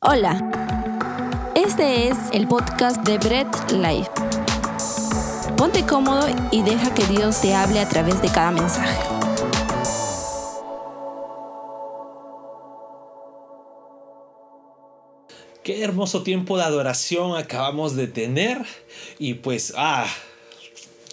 Hola, este es el podcast de Bread Life. Ponte cómodo y deja que Dios te hable a través de cada mensaje. Qué hermoso tiempo de adoración acabamos de tener y pues, ah,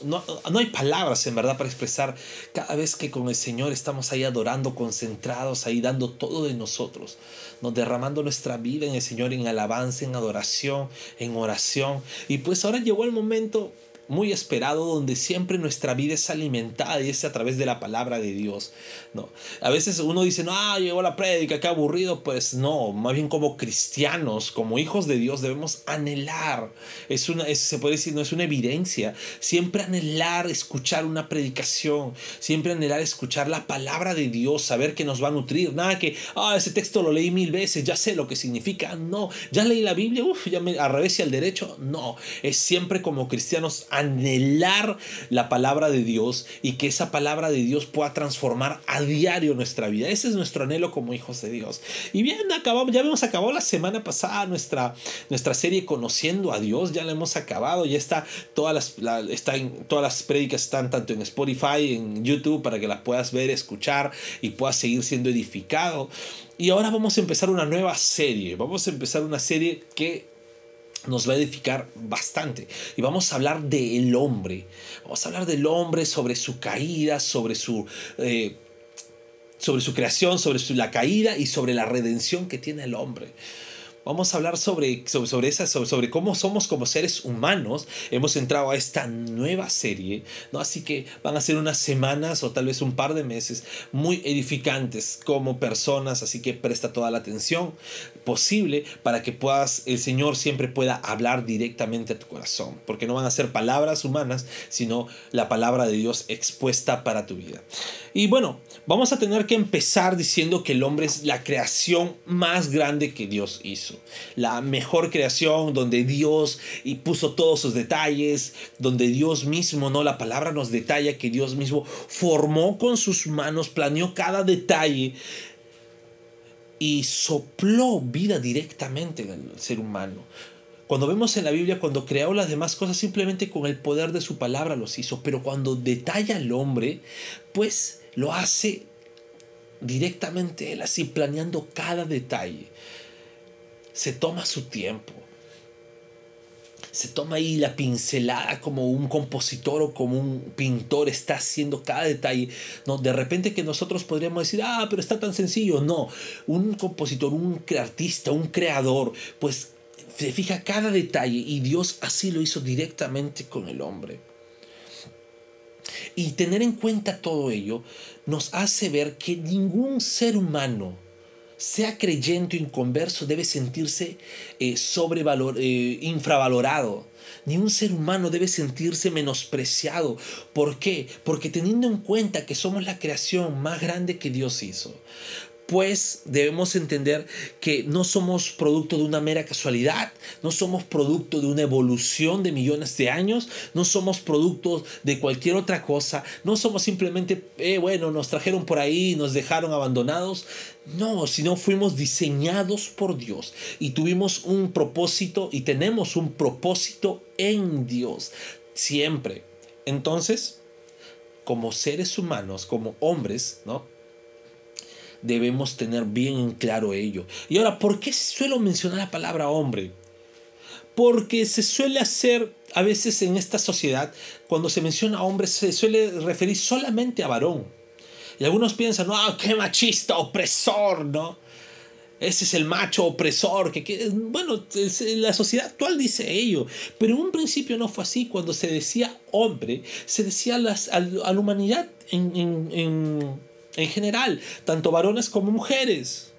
no, no, hay palabras en verdad para expresar cada vez que con el Señor estamos ahí adorando, concentrados, ahí dando todo de nosotros, nos derramando nuestra vida en el Señor en alabanza, en adoración, en oración. Y pues ahora llegó el momento muy esperado donde siempre nuestra vida es alimentada y es a través de la palabra de Dios. ¿no? A veces uno dice, no, ah, llegó la prédica, qué aburrido. Pues no, más bien como cristianos, como hijos de Dios, debemos anhelar. Es una, se puede decir, no es una evidencia. Siempre anhelar escuchar una predicación, siempre anhelar escuchar la palabra de Dios, saber que nos va a nutrir. Nada que, ah, ese texto lo leí mil veces, ya sé lo que significa. No, ya leí la Biblia, uff, ya me al revés y al derecho. No, es siempre como cristianos anhelar la palabra de Dios y que esa palabra de Dios pueda transformar a diario nuestra vida. Ese es nuestro anhelo como hijos de Dios. Y bien, acabamos, ya hemos acabado la semana pasada nuestra, nuestra serie Conociendo a Dios, ya la hemos acabado, ya está todas las, está en, todas las prédicas están tanto en Spotify, en YouTube, para que las puedas ver, escuchar y puedas seguir siendo edificado. Y ahora vamos a empezar una nueva serie. Vamos a empezar una serie que nos va a edificar bastante. Y vamos a hablar del hombre. Vamos a hablar del hombre sobre su caída, sobre su... Eh, sobre su creación, sobre su, la caída y sobre la redención que tiene el hombre. Vamos a hablar sobre, sobre, sobre, esa, sobre, sobre, cómo somos como seres humanos. Hemos entrado a esta nueva serie, ¿no? Así que van a ser unas semanas o tal vez un par de meses muy edificantes como personas. Así que presta toda la atención posible para que puedas, el Señor siempre pueda hablar directamente a tu corazón. Porque no van a ser palabras humanas, sino la palabra de Dios expuesta para tu vida. Y bueno, vamos a tener que empezar diciendo que el hombre es la creación más grande que Dios hizo la mejor creación donde Dios y puso todos sus detalles, donde Dios mismo, no la palabra nos detalla que Dios mismo formó con sus manos, planeó cada detalle y sopló vida directamente en ser humano. Cuando vemos en la Biblia, cuando creó las demás cosas, simplemente con el poder de su palabra los hizo. Pero cuando detalla al hombre, pues lo hace directamente él, así planeando cada detalle se toma su tiempo. Se toma ahí la pincelada como un compositor o como un pintor está haciendo cada detalle. No, de repente que nosotros podríamos decir, ah, pero está tan sencillo. No, un compositor, un artista, un creador, pues se fija cada detalle y Dios así lo hizo directamente con el hombre. Y tener en cuenta todo ello nos hace ver que ningún ser humano sea creyente o inconverso, debe sentirse eh, sobrevalor, eh, infravalorado. Ni un ser humano debe sentirse menospreciado. ¿Por qué? Porque teniendo en cuenta que somos la creación más grande que Dios hizo, pues debemos entender que no somos producto de una mera casualidad, no somos producto de una evolución de millones de años, no somos producto de cualquier otra cosa, no somos simplemente, eh, bueno, nos trajeron por ahí, nos dejaron abandonados, no, sino fuimos diseñados por Dios y tuvimos un propósito y tenemos un propósito en Dios, siempre. Entonces, como seres humanos, como hombres, ¿no? Debemos tener bien en claro ello. Y ahora, ¿por qué suelo mencionar la palabra hombre? Porque se suele hacer a veces en esta sociedad, cuando se menciona hombre, se suele referir solamente a varón. Y algunos piensan, no, qué machista, opresor, ¿no? Ese es el macho opresor. Que, bueno, la sociedad actual dice ello. Pero en un principio no fue así. Cuando se decía hombre, se decía las, a, la humanidad en en general, tanto varones como mujeres.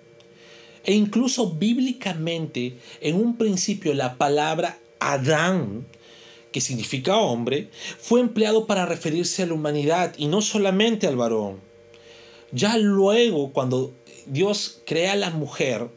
E incluso bíblicamente, en un principio la palabra Adán, que significa hombre, fue empleado para referirse a la humanidad y no solamente al varón. Ya luego, cuando Dios crea a la mujer,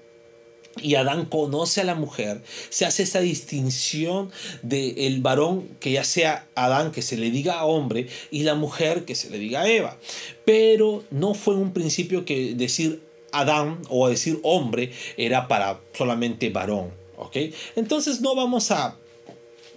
y Adán conoce a la mujer, se hace esa distinción del el varón que ya sea Adán que se le diga hombre y la mujer que se le diga Eva. Pero no fue un principio que decir Adán o decir hombre era para solamente varón. ¿ok? Entonces no vamos a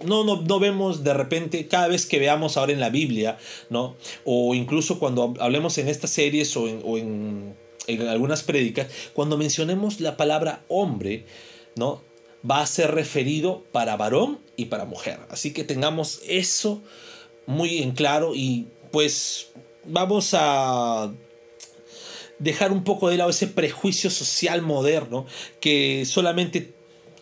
no, no, no, vemos de repente, cada vez que veamos ahora en la Biblia, ¿no? O incluso cuando hablemos en estas series o en, en, algunas prédicas, cuando mencionemos la palabra hombre, ¿no? Va a ser referido para varón y para mujer. Así que tengamos eso muy en claro y pues vamos a dejar un poco de lado ese prejuicio social moderno que solamente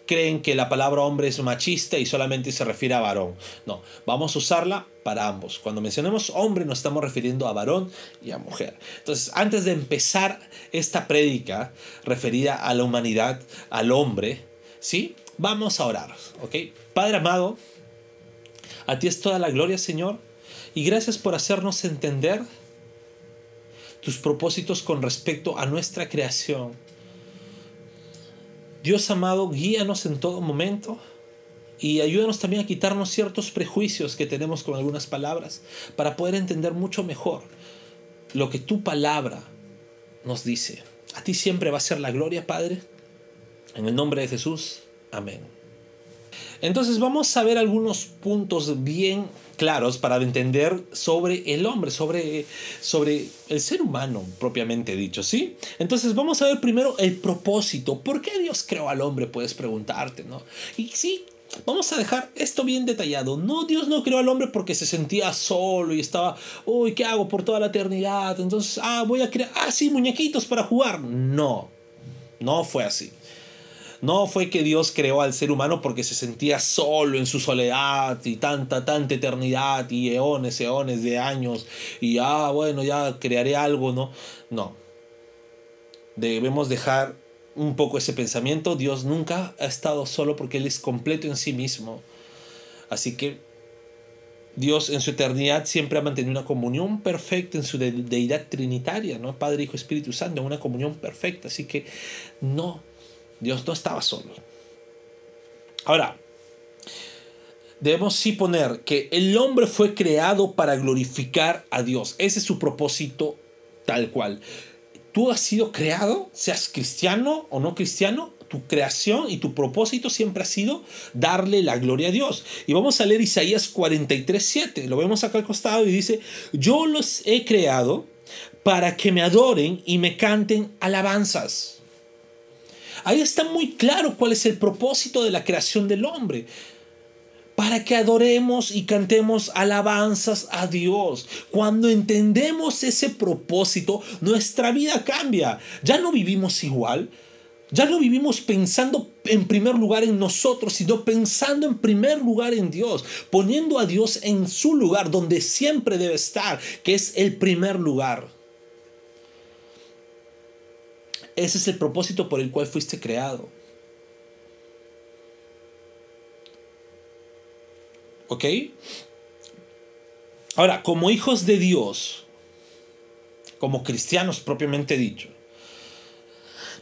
creen que la palabra hombre es machista y solamente se refiere a varón. No, vamos a usarla para ambos. Cuando mencionemos hombre nos estamos refiriendo a varón y a mujer. Entonces, antes de empezar esta prédica referida a la humanidad, al hombre, ¿sí? Vamos a orar, ¿ok? Padre amado, a ti es toda la gloria, Señor, y gracias por hacernos entender tus propósitos con respecto a nuestra creación Dios amado, guíanos en todo momento y ayúdanos también a quitarnos ciertos prejuicios que tenemos con algunas palabras para poder entender mucho mejor lo que tu palabra nos dice. A ti siempre va a ser la gloria, Padre. En el nombre de Jesús. Amén. Entonces vamos a ver algunos puntos bien claros para entender sobre el hombre, sobre, sobre el ser humano propiamente dicho, ¿sí? Entonces vamos a ver primero el propósito. ¿Por qué Dios creó al hombre? Puedes preguntarte, ¿no? Y sí, Vamos a dejar esto bien detallado. No, Dios no creó al hombre porque se sentía solo y estaba, uy, ¿qué hago por toda la eternidad? Entonces, ah, voy a crear, ah, sí, muñequitos para jugar. No, no fue así. No fue que Dios creó al ser humano porque se sentía solo en su soledad y tanta, tanta eternidad y eones, eones de años y ah, bueno, ya crearé algo, ¿no? No. Debemos dejar un poco ese pensamiento. Dios nunca ha estado solo porque Él es completo en sí mismo. Así que Dios en su eternidad siempre ha mantenido una comunión perfecta en su deidad trinitaria, ¿no? Padre, Hijo, Espíritu Santo, una comunión perfecta. Así que no Dios no estaba solo. Ahora, debemos sí poner que el hombre fue creado para glorificar a Dios. Ese es su propósito tal cual. Tú has sido creado, seas cristiano o no cristiano, tu creación y tu propósito siempre ha sido darle la gloria a Dios. Y vamos a leer Isaías 43, 7. Lo vemos acá al costado y dice, yo los he creado para que me adoren y me canten alabanzas. Ahí está muy claro cuál es el propósito de la creación del hombre. Para que adoremos y cantemos alabanzas a Dios. Cuando entendemos ese propósito, nuestra vida cambia. Ya no vivimos igual. Ya no vivimos pensando en primer lugar en nosotros, sino pensando en primer lugar en Dios, poniendo a Dios en su lugar donde siempre debe estar, que es el primer lugar. Ese es el propósito por el cual fuiste creado. ¿Ok? Ahora, como hijos de Dios, como cristianos propiamente dicho,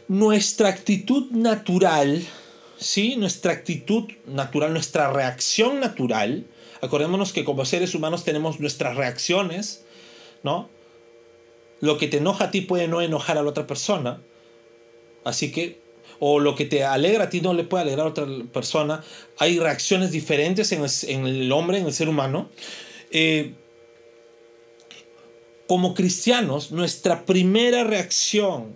nuestra actitud natural, ¿sí? Nuestra actitud natural, nuestra reacción natural, acordémonos que como seres humanos tenemos nuestras reacciones, ¿no? Lo que te enoja a ti puede no enojar a la otra persona. Así que, o lo que te alegra a ti no le puede alegrar a otra persona. Hay reacciones diferentes en el, hombre, en el ser humano. Eh, como cristianos, nuestra primera reacción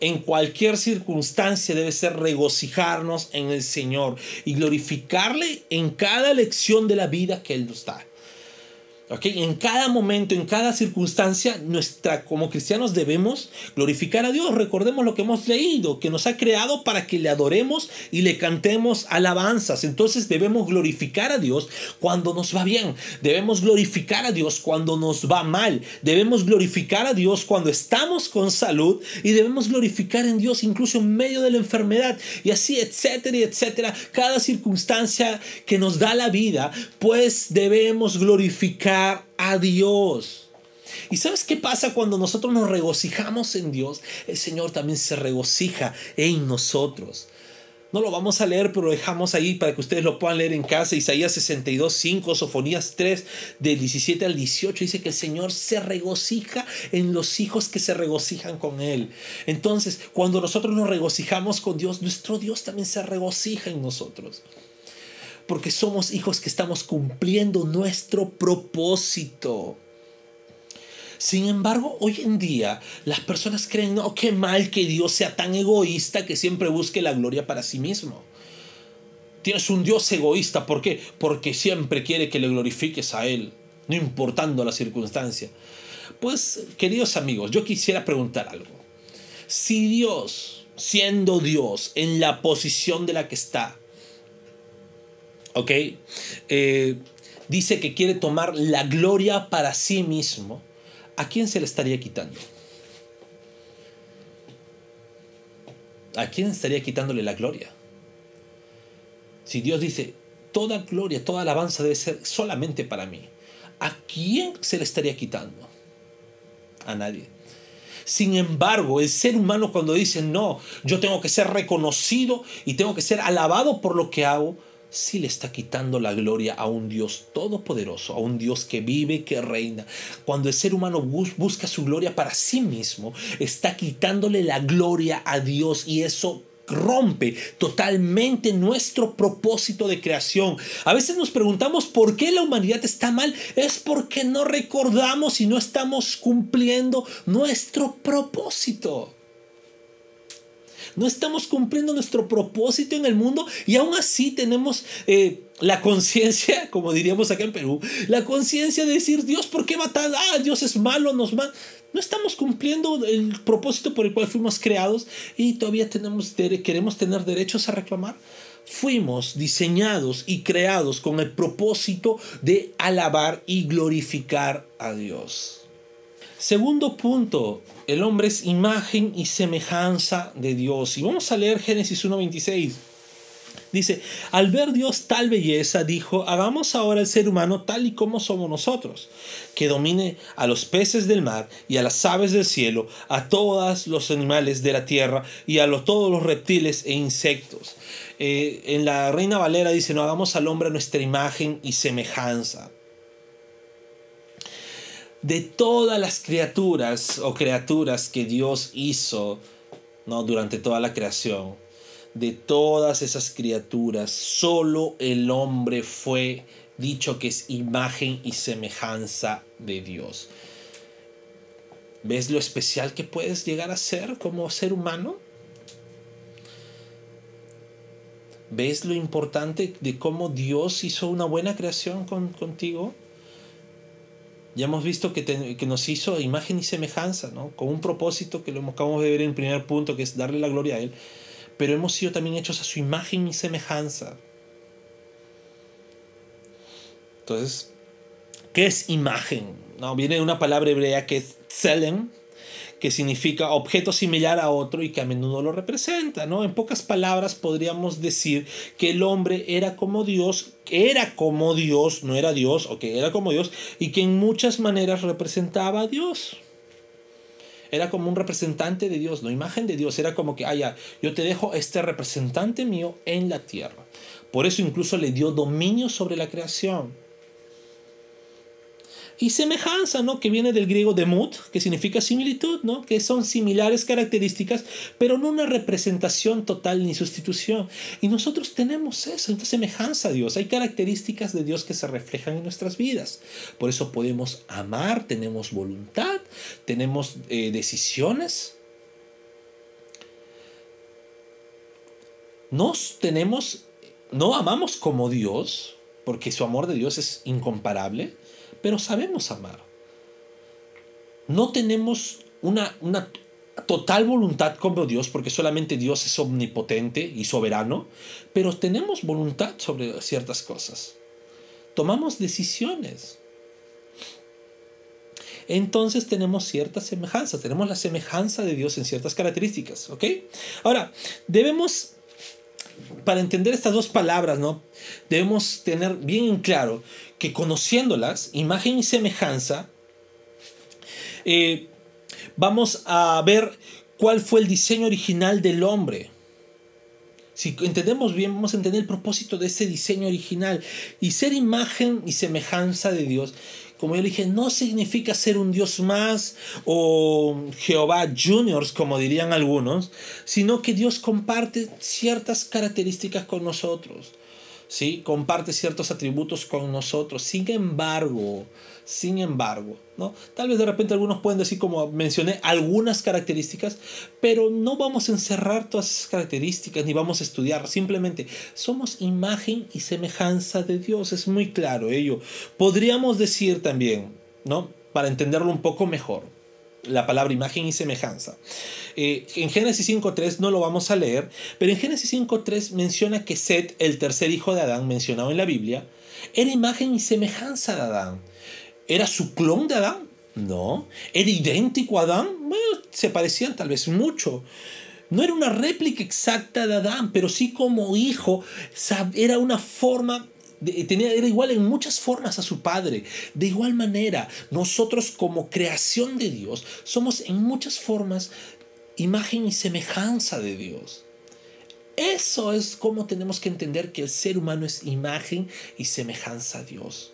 en cualquier circunstancia debe ser regocijarnos en el Señor y glorificarle en cada lección de la vida que Él nos da. En cada momento, en cada circunstancia, nuestra, como cristianos debemos glorificar a Dios. Recordemos lo que hemos leído, que nos ha creado para que le adoremos y le cantemos alabanzas. Entonces debemos glorificar a Dios cuando nos va bien. Debemos glorificar a Dios cuando nos va mal. Debemos glorificar a Dios cuando estamos con salud y debemos glorificar en Dios incluso en medio de la enfermedad y así, etcétera, etcétera. Cada circunstancia que nos da la vida, pues debemos glorificar a Dios. ¿Y sabes qué pasa cuando nosotros nos regocijamos en Dios? El Señor también se regocija en nosotros. No lo vamos a leer, pero lo dejamos ahí para que ustedes lo puedan leer en casa. Isaías 62, 5, Sofonías 3, del 17 al 18, dice que el Señor se regocija en los hijos que se regocijan con Él. Entonces, cuando nosotros nos regocijamos con Dios, nuestro Dios también se regocija en nosotros. Porque somos hijos que estamos cumpliendo nuestro propósito. Sin embargo, hoy en día las personas creen, no, qué mal que Dios sea tan egoísta que siempre busque la gloria para sí mismo. Tienes un Dios egoísta, ¿por qué? Porque siempre quiere que le glorifiques a Él, no importando la circunstancia. Pues, queridos amigos, yo quisiera preguntar algo. Si Dios, siendo Dios, en la posición de la que está, ¿ok? Eh, dice que quiere tomar la gloria para sí mismo, ¿a quién se le estaría quitando? ¿A quién estaría quitándole la gloria? Si Dios dice, toda gloria, toda alabanza debe ser solamente para mí, ¿a quién se le estaría quitando? A nadie. Sin embargo, el ser humano cuando dice, no, yo tengo que ser reconocido y tengo que ser alabado por lo que hago, sí le está quitando la gloria a un Dios todopoderoso, a un Dios que vive, que reina. Cuando el ser humano busca su gloria para sí mismo, está quitándole la gloria a Dios y eso rompe totalmente nuestro propósito de creación. A veces nos preguntamos por qué la humanidad está mal. Es porque no recordamos y no estamos cumpliendo nuestro propósito. No estamos cumpliendo nuestro propósito en el mundo y aún así tenemos eh, la conciencia, como diríamos acá en Perú, la conciencia de decir, Dios, ¿por qué matar? Ah, Dios es malo, nos mata. No estamos cumpliendo el propósito por el cual fuimos creados y todavía tenemos, queremos tener derechos a reclamar. Fuimos diseñados y creados con el propósito de alabar y glorificar a Dios. Segundo punto, el hombre es imagen y semejanza de Dios. Y vamos a leer Génesis 1.26. Dice, al ver Dios tal belleza, dijo, hagamos ahora el ser humano tal y como somos nosotros, que domine a los peces del mar y a las aves del cielo, a todos los animales de la tierra y a todos los reptiles e insectos. Eh, en la Reina Valera dice, no hagamos al hombre nuestra imagen y semejanza de todas las criaturas o criaturas que Dios hizo ¿no? durante toda la creación, de todas esas criaturas, solo el hombre fue dicho que es imagen y semejanza de Dios. ¿Ves lo especial que puedes llegar a ser como ser humano? ¿Ves lo importante de cómo Dios hizo una buena creación contigo? Ya hemos visto que, que, nos hizo imagen y semejanza, ¿no? Con un propósito que lo acabamos de ver en primer punto, que es darle la gloria a Él. Pero hemos sido también hechos a su imagen y semejanza. Entonces, ¿qué es imagen? No, viene de una palabra hebrea que es tselem, que significa objeto similar a otro y que a menudo lo representa, ¿no? En pocas palabras podríamos decir que el hombre era como Dios, era como Dios, no era Dios, o que era como Dios, y que en muchas maneras representaba a Dios. Era como un representante de Dios, no imagen de Dios, era como que, ah, yo te dejo este representante mío en la tierra. Por eso incluso le dio dominio sobre la creación y semejanza, ¿no? Que viene del griego demut, que significa similitud, ¿no? Que son similares características, pero no una representación total ni sustitución. Y nosotros tenemos eso, entonces semejanza a Dios. Hay características de Dios que se reflejan en nuestras vidas. Por eso podemos amar, tenemos voluntad, tenemos eh, decisiones. Nos tenemos, no amamos como Dios, porque su amor de Dios es incomparable pero sabemos amar. No tenemos una, una total voluntad como Dios, porque solamente Dios es omnipotente y soberano, pero tenemos voluntad sobre ciertas cosas. Tomamos decisiones. Entonces tenemos ciertas semejanzas, tenemos la semejanza de Dios en ciertas características, ¿ok? Ahora, debemos, para entender estas dos palabras, ¿no? Debemos tener bien en claro que conociéndolas, imagen y semejanza, eh, vamos a ver cuál fue el diseño original del hombre. Si entendemos bien, vamos a entender el propósito de ese diseño original. Y ser imagen y semejanza de Dios, como yo dije, no significa ser un Dios más o Jehová Juniors, como dirían algunos, sino que Dios comparte ciertas características con nosotros. ¿Sí? comparte ciertos atributos con nosotros. Sin embargo, sin embargo, ¿no? Tal vez de repente algunos pueden decir, como mencioné, algunas características, pero no vamos a encerrar todas esas características ni vamos a estudiar. Simplemente somos imagen y semejanza de Dios. Es muy claro ello. Podríamos decir también, ¿no? Para entenderlo un poco mejor la palabra imagen y semejanza. Eh, en Génesis 5.3 no lo vamos a leer, pero en Génesis 5.3 menciona que Set, el tercer hijo de Adán mencionado en la Biblia, era imagen y semejanza de Adán. ¿Era su clon de Adán? No. ¿Era idéntico a Adán? Bueno, se parecían tal vez mucho. No era una réplica exacta de Adán, pero sí como hijo, era una forma tenía, era igual en muchas formas a su Padre. De igual manera, nosotros como creación de Dios somos en muchas formas imagen y semejanza de Dios. Eso es como tenemos que entender que el ser humano es imagen y semejanza a Dios.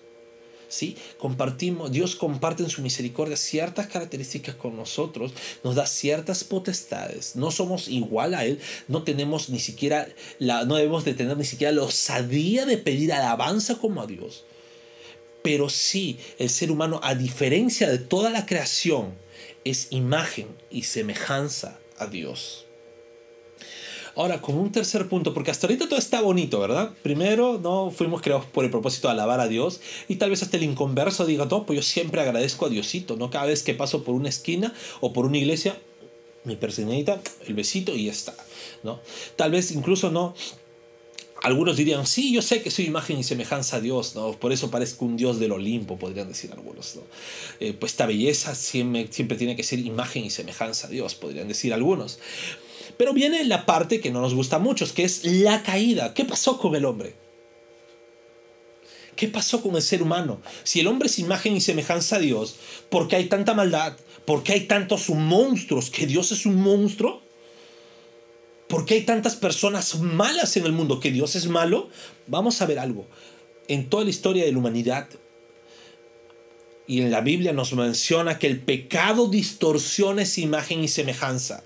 ¿Sí? Compartimos, Dios comparte en su misericordia ciertas características con nosotros, nos da ciertas potestades, no somos igual a Él, no tenemos ni siquiera, la, no debemos de tener ni siquiera la osadía de pedir alabanza como a Dios. Pero sí, el ser humano, a diferencia de toda la creación, es imagen y semejanza a Dios. Ahora, como un tercer punto, porque hasta ahorita todo está bonito, ¿verdad? Primero, no fuimos creados por el propósito de alabar a Dios y tal vez hasta el inconverso diga, no, pues yo siempre agradezco a Diosito, ¿no? Cada vez que paso por una esquina o por una iglesia, mi persignadita, el besito y ya está, ¿no? Tal vez incluso no algunos dirían, sí, yo sé que soy imagen y semejanza a Dios, ¿no? por eso parezco un Dios del Olimpo, podrían decir algunos. ¿no? Eh, pues esta belleza siempre, siempre tiene que ser imagen y semejanza a Dios, podrían decir algunos. Pero viene la parte que no nos gusta mucho, que es la caída. ¿Qué pasó con el hombre? ¿Qué pasó con el ser humano? Si el hombre es imagen y semejanza a Dios, ¿por qué hay tanta maldad? ¿Por qué hay tantos monstruos? ¿Que Dios es un monstruo? ¿Por qué hay tantas personas malas en el mundo? ¿Que Dios es malo? Vamos a ver algo. En toda la historia de la humanidad y en la Biblia nos menciona que el pecado distorsiona esa imagen y semejanza.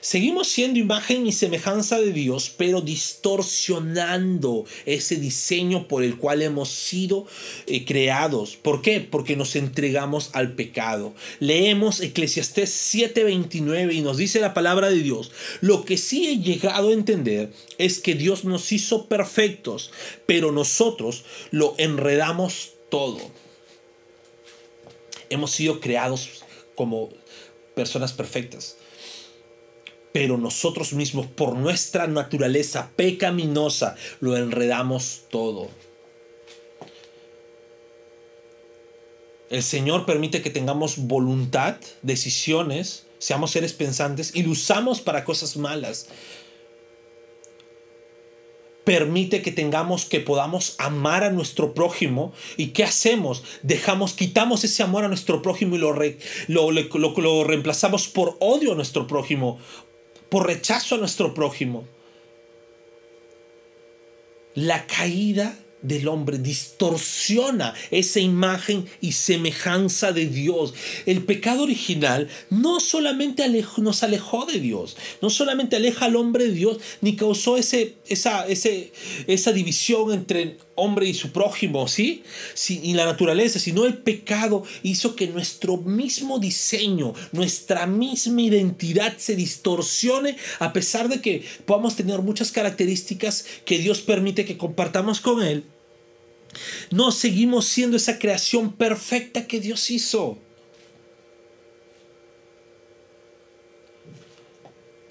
Seguimos siendo imagen y semejanza de Dios, pero distorsionando ese diseño por el cual hemos sido eh, creados. ¿Por qué? Porque nos entregamos al pecado. Leemos Eclesiastés 7:29 y nos dice la palabra de Dios. Lo que sí he llegado a entender es que Dios nos hizo perfectos, pero nosotros lo enredamos todo. Hemos sido creados como personas perfectas pero nosotros mismos por nuestra naturaleza pecaminosa lo enredamos todo. El Señor permite que tengamos voluntad, decisiones, seamos seres pensantes y lo usamos para cosas malas. Permite que tengamos, que podamos amar a nuestro prójimo. ¿Y qué hacemos? Dejamos, quitamos ese amor a nuestro prójimo y lo, lo, lo reemplazamos por odio a nuestro prójimo por rechazo a nuestro prójimo. La caída del hombre distorsiona esa imagen y semejanza de Dios. El pecado original no solamente nos alejó de Dios, no solamente aleja al hombre de Dios, ni causó esa, esa división entre hombre y su prójimo, ¿sí? Y la naturaleza, sino el pecado hizo que nuestro mismo diseño, nuestra misma identidad se distorsione a pesar de que podamos tener muchas características que Dios permite que compartamos con Él. No seguimos siendo esa creación perfecta que Dios hizo.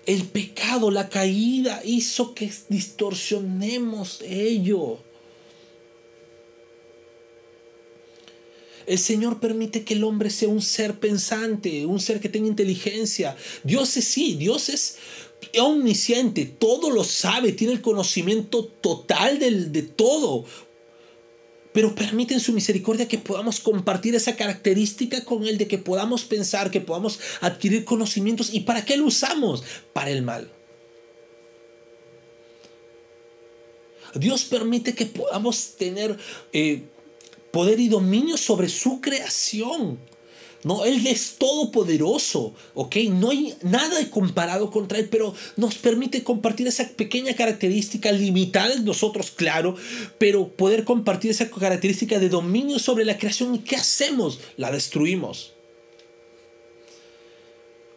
El pecado, la caída hizo que distorsionemos ello. El Señor permite que el hombre sea un ser pensante, un ser que tenga inteligencia. Dios es sí, Dios es omnisciente, todo lo sabe, tiene el conocimiento total de todo. Pero permite en su misericordia que podamos compartir esa característica con Él, de que podamos pensar, que podamos adquirir conocimientos. ¿Y para qué lo usamos? Para el mal. Dios permite que podamos tener eh, poder y dominio sobre su creación. No, Él es todopoderoso, ¿ok? No hay nada comparado contra Él, pero nos permite compartir esa pequeña característica limitada en nosotros, claro, pero poder compartir esa característica de dominio sobre la creación. ¿Y qué hacemos? La destruimos.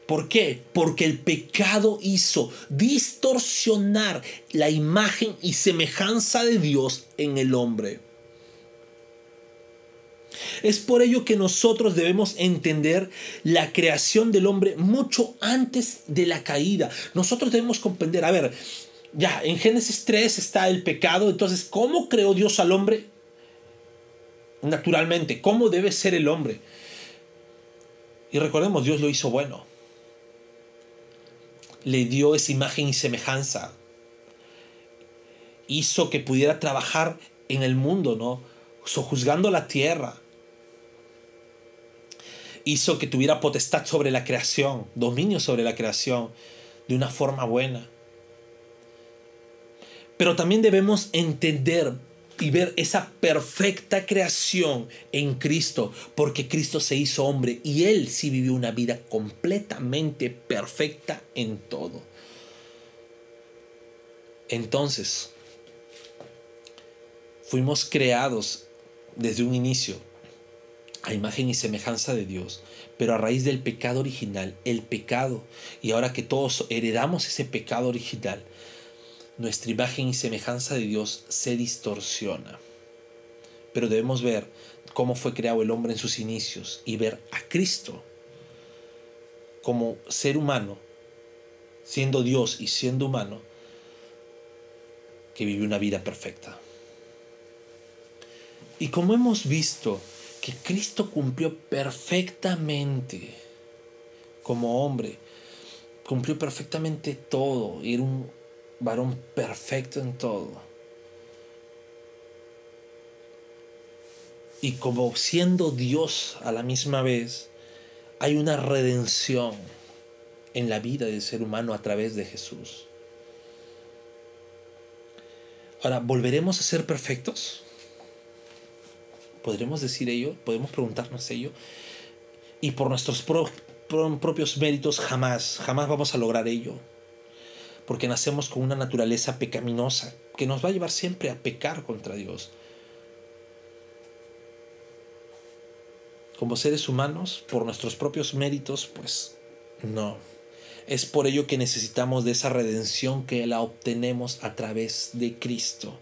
¿Por qué? Porque el pecado hizo distorsionar la imagen y semejanza de Dios en el hombre. Es por ello que nosotros debemos entender la creación del hombre mucho antes de la caída. Nosotros debemos comprender, a ver, ya, en Génesis 3 está el pecado, entonces, ¿cómo creó Dios al hombre? Naturalmente, ¿cómo debe ser el hombre? Y recordemos, Dios lo hizo bueno. Le dio esa imagen y semejanza. Hizo que pudiera trabajar en el mundo, ¿no? Sojuzgando la tierra hizo que tuviera potestad sobre la creación, dominio sobre la creación, de una forma buena. Pero también debemos entender y ver esa perfecta creación en Cristo, porque Cristo se hizo hombre y Él sí vivió una vida completamente perfecta en todo. Entonces, fuimos creados desde un inicio a imagen y semejanza de Dios, pero a raíz del pecado original, el pecado, y ahora que todos heredamos ese pecado original, nuestra imagen y semejanza de Dios se distorsiona. Pero debemos ver cómo fue creado el hombre en sus inicios y ver a Cristo como ser humano, siendo Dios y siendo humano, que vivió una vida perfecta. Y como hemos visto, que Cristo cumplió perfectamente como hombre. Cumplió perfectamente todo. Era un varón perfecto en todo. Y como siendo Dios a la misma vez, hay una redención en la vida del ser humano a través de Jesús. Ahora, ¿volveremos a ser perfectos? ¿Podremos decir ello? ¿Podemos preguntarnos ello? Y por nuestros propios méritos jamás, jamás vamos a lograr ello. Porque nacemos con una naturaleza pecaminosa que nos va a llevar siempre a pecar contra Dios. Como seres humanos, por nuestros propios méritos, pues no. Es por ello que necesitamos de esa redención que la obtenemos a través de Cristo.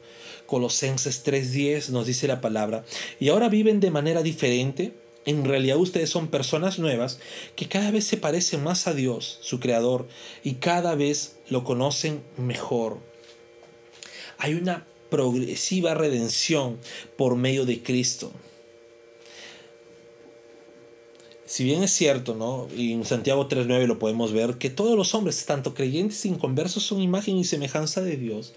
Colosenses 3:10 nos dice la palabra, y ahora viven de manera diferente. En realidad ustedes son personas nuevas que cada vez se parecen más a Dios, su Creador, y cada vez lo conocen mejor. Hay una progresiva redención por medio de Cristo. Si bien es cierto, ¿no? Y en Santiago 3.9 lo podemos ver, que todos los hombres, tanto creyentes e inconversos, son imagen y semejanza de Dios.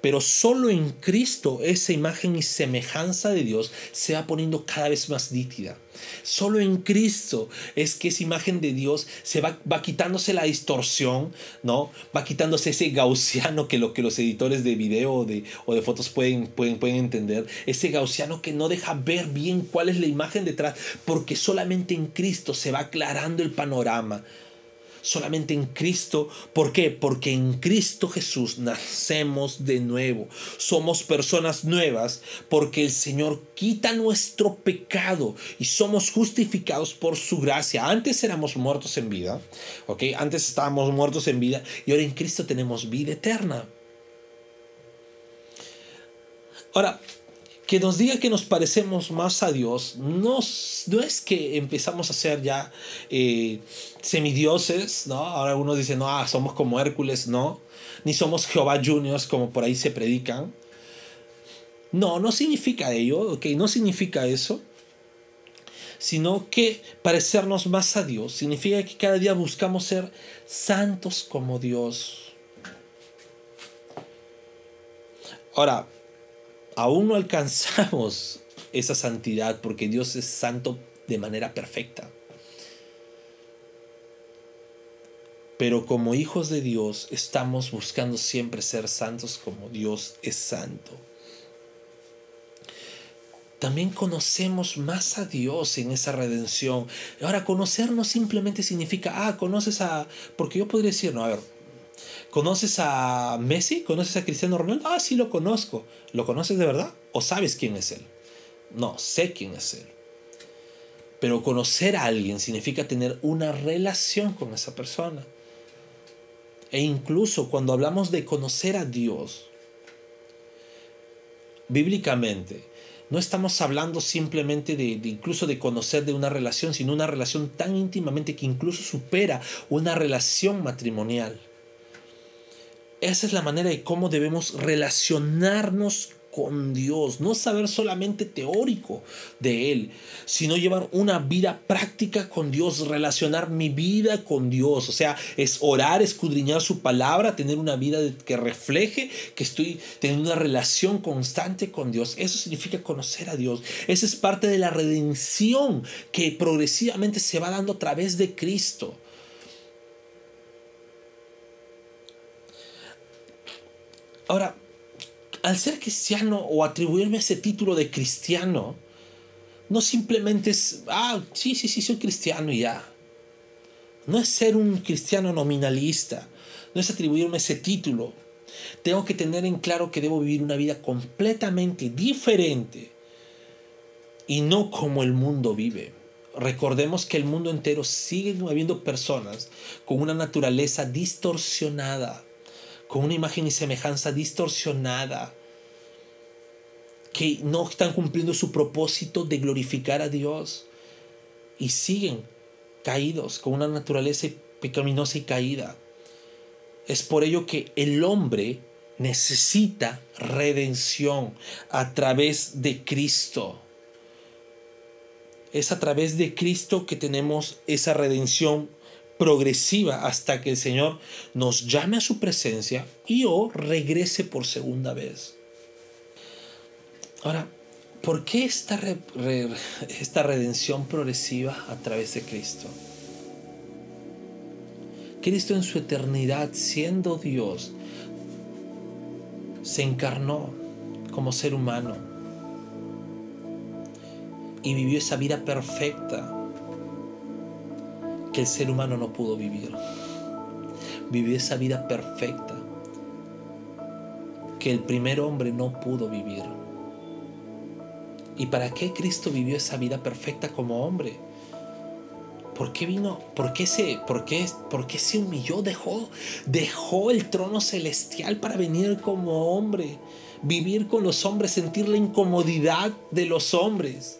Pero solo en Cristo esa imagen y semejanza de Dios se va poniendo cada vez más nítida. Solo en Cristo es que esa imagen de Dios se va, va quitándose la distorsión, ¿no? Va quitándose ese gaussiano que lo que los editores de video o de, o de fotos pueden, pueden, pueden entender. Ese gaussiano que no deja ver bien cuál es la imagen detrás, porque solamente en Cristo se va aclarando el panorama solamente en Cristo. ¿Por qué? Porque en Cristo Jesús nacemos de nuevo. Somos personas nuevas porque el Señor quita nuestro pecado y somos justificados por su gracia. Antes éramos muertos en vida, ¿ok? Antes estábamos muertos en vida y ahora en Cristo tenemos vida eterna. Ahora, que nos diga que nos parecemos más a Dios, no, no es que empezamos a ser ya eh, semidioses, ¿no? Ahora algunos dicen, no, ah, somos como Hércules, no, ni somos Jehová Juniors como por ahí se predican. No, no significa ello, ¿ok? No significa eso sino que parecernos más a Dios significa que cada día buscamos ser santos como Dios. Ahora, aún no alcanzamos esa santidad porque Dios es santo de manera perfecta. Pero como hijos de Dios estamos buscando siempre ser santos como Dios es santo. También conocemos más a Dios en esa redención. Ahora, conocer no simplemente significa, ah, conoces a... Porque yo podría decir, no, a ver, ¿conoces a Messi? ¿Conoces a Cristiano Ronaldo? Ah, sí, lo conozco. ¿Lo conoces de verdad? ¿O sabes quién es él? No, sé quién es él. Pero conocer a alguien significa tener una relación con esa persona. E incluso cuando hablamos de conocer a Dios, bíblicamente, no estamos hablando simplemente de, incluso de conocer de una relación, sino una relación tan íntimamente que incluso supera una relación matrimonial. Esa es la manera de cómo debemos relacionarnos con Dios, no saber solamente teórico de Él, sino llevar una vida práctica con Dios, relacionar mi vida con Dios, o sea, es orar, escudriñar su palabra, tener una vida que refleje que estoy teniendo una relación constante con Dios. Eso significa conocer a Dios. Esa es parte de la redención que progresivamente se va dando a través de Cristo. Ahora, al ser cristiano o atribuirme ese título de cristiano, no simplemente es, ah, sí, sí, sí, soy cristiano y ya. No es ser un cristiano nominalista, no es atribuirme ese título. Tengo que tener en claro que debo vivir una vida completamente diferente y no como el mundo vive. Recordemos que el mundo entero sigue habiendo personas con una naturaleza distorsionada con una imagen y semejanza distorsionada, que no están cumpliendo su propósito de glorificar a Dios y siguen caídos con una naturaleza pecaminosa y caída. Es por ello que el hombre necesita redención a través de Cristo. Es a través de Cristo que tenemos esa redención progresiva hasta que el Señor nos llame a su presencia y o regrese por segunda vez. Ahora, ¿por qué esta, esta redención progresiva a través de Cristo? Cristo en su eternidad, siendo Dios, se encarnó como ser humano y vivió esa vida perfecta que el ser humano no pudo vivir. Vivió esa vida perfecta que el primer hombre no pudo vivir. ¿Y para qué Cristo vivió esa vida perfecta como hombre? ¿Por qué vino? ¿Por qué se, por qué, por qué se humilló? Dejó, dejó el trono celestial para venir como hombre, vivir con los hombres, sentir la incomodidad de los hombres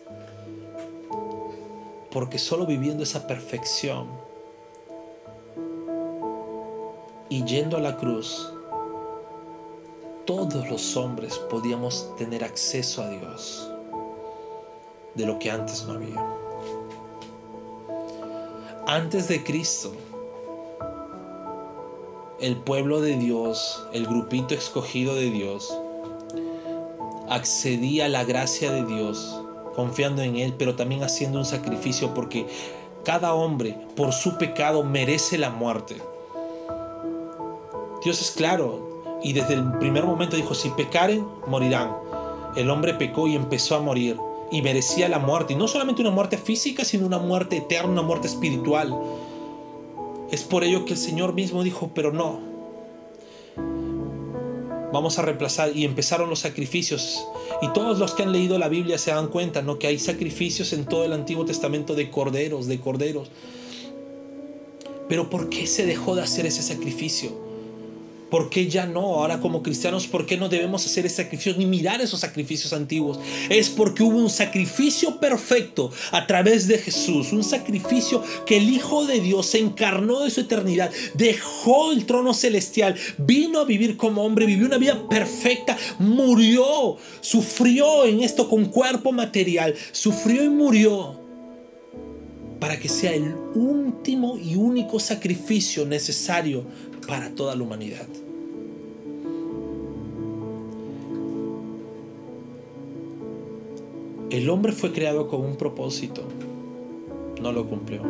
porque solo viviendo esa perfección y yendo a la cruz, todos los hombres podíamos tener acceso a Dios de lo que antes no había. Antes de Cristo, el pueblo de Dios, el grupito escogido de Dios, accedía a la gracia de Dios confiando en Él, pero también haciendo un sacrificio porque cada hombre por su pecado merece la muerte. Dios es claro y desde el primer momento dijo, si pecaren, morirán. El hombre pecó y empezó a morir y merecía la muerte. Y no solamente una muerte física, sino una muerte eterna, una muerte espiritual. Es por ello que el Señor mismo dijo, pero no, vamos a reemplazar y empezaron los sacrificios. Y todos los que han leído la Biblia se dan cuenta, ¿no? Que hay sacrificios en todo el Antiguo Testamento de corderos, de corderos. Pero ¿por qué se dejó de hacer ese sacrificio? ¿Por qué ya no? Ahora como cristianos, ¿por qué no debemos hacer ese sacrificio ni mirar esos sacrificios antiguos? Es porque hubo un sacrificio perfecto a través de Jesús, un sacrificio que el Hijo de Dios se encarnó de su eternidad, dejó el trono celestial, vino a vivir como hombre, vivió una vida perfecta, murió, sufrió en esto con cuerpo material, sufrió y murió para que sea el último y único sacrificio necesario para toda la humanidad. El hombre fue creado con un propósito, no lo cumplió.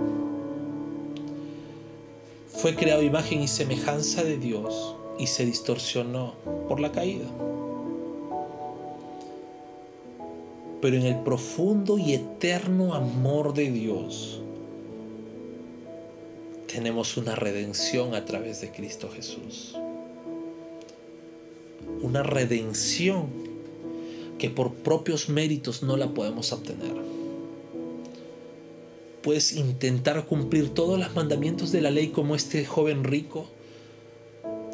fue creado imagen y semejanza de Dios y se distorsionó por la caída. Pero en el profundo y eterno amor de Dios tenemos una redención a través de Cristo Jesús. Una redención que por propios méritos no la podemos obtener. Puedes intentar cumplir todos los mandamientos de la ley como este joven rico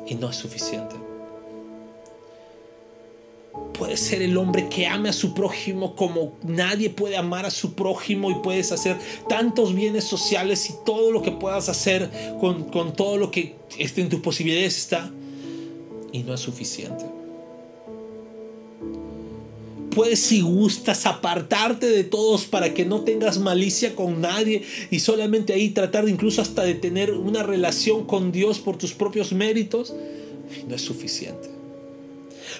y no es suficiente. Puedes ser el hombre que ame a su prójimo como nadie puede amar a su prójimo y puedes hacer tantos bienes sociales y todo lo que puedas hacer con, con todo lo que esté en tus posibilidades está y no es suficiente puedes si gustas apartarte de todos para que no tengas malicia con nadie y solamente ahí tratar incluso hasta de tener una relación con Dios por tus propios méritos, no es suficiente.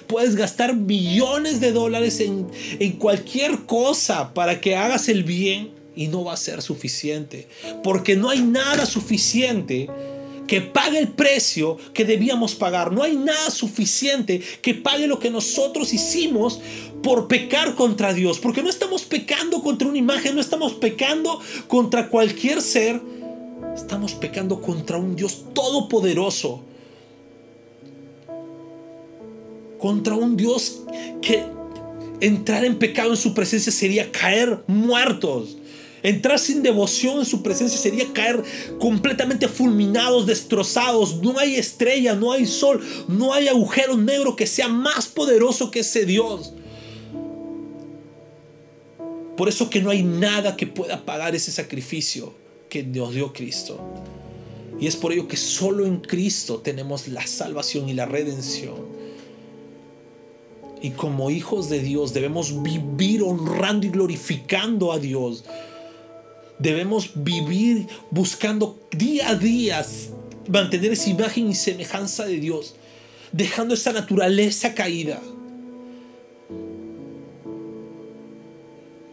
Puedes gastar millones de dólares en, en cualquier cosa para que hagas el bien y no va a ser suficiente. Porque no hay nada suficiente que pague el precio que debíamos pagar. No hay nada suficiente que pague lo que nosotros hicimos por pecar contra Dios. Porque no estamos pecando contra una imagen, no estamos pecando contra cualquier ser. Estamos pecando contra un Dios todopoderoso. Contra un Dios que entrar en pecado en su presencia sería caer muertos. Entrar sin devoción en su presencia sería caer completamente fulminados, destrozados. No hay estrella, no hay sol, no hay agujero negro que sea más poderoso que ese Dios. Por eso que no hay nada que pueda pagar ese sacrificio que nos dio Cristo. Y es por ello que solo en Cristo tenemos la salvación y la redención. Y como hijos de Dios debemos vivir honrando y glorificando a Dios Debemos vivir buscando día a día mantener esa imagen y semejanza de Dios, dejando esa naturaleza caída.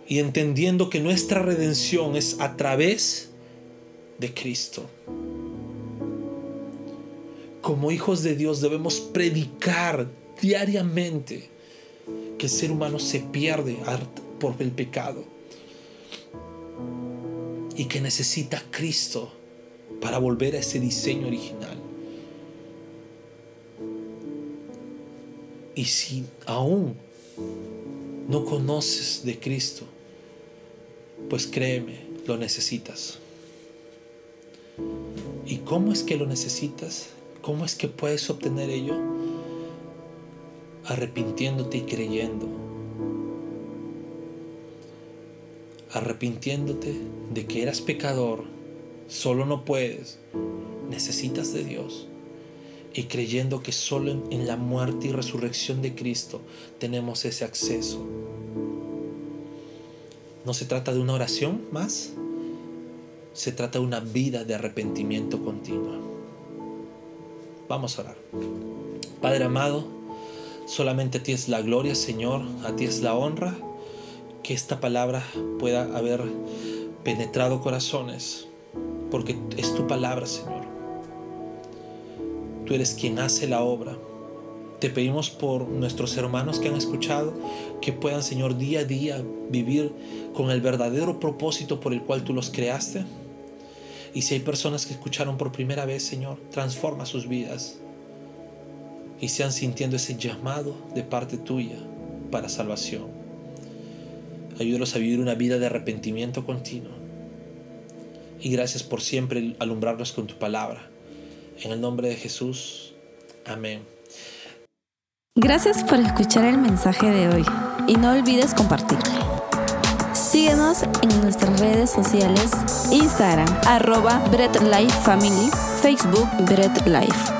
Y entendiendo que nuestra redención es a través de Cristo. Como hijos de Dios debemos predicar diariamente que el ser humano se pierde por el pecado y que necesita Cristo para volver a ese diseño original. Y si aún no conoces de Cristo, pues créeme, lo necesitas. ¿Y cómo es que lo necesitas? ¿Cómo es que puedes obtener ello? Arrepintiéndote y creyendo arrepintiéndote de que eras pecador, solo no puedes, necesitas de Dios y creyendo que solo en, la muerte y resurrección de Cristo tenemos ese acceso. No se trata de una oración más, se trata de una vida de arrepentimiento continuo. Vamos a orar. Padre amado, solamente a ti es la gloria, Señor, a ti es la honra que esta palabra pueda haber penetrado corazones, porque es tu palabra, Señor. Tú eres quien hace la obra. Te pedimos por nuestros hermanos que han escuchado, que puedan, Señor, día a día vivir con el verdadero propósito por el cual tú los creaste. Y si hay personas que escucharon por primera vez, Señor, transforma sus vidas y sean sintiendo ese llamado de parte tuya para salvación. Ayúdalos a vivir una vida de arrepentimiento continuo. Y gracias por siempre alumbrarnos con tu palabra. En el nombre de Jesús. Amén. Gracias por escuchar el mensaje de hoy y no olvides compartirlo. Síguenos en nuestras redes sociales, Instagram, arroba Bread Life Family, Facebook Bread Life.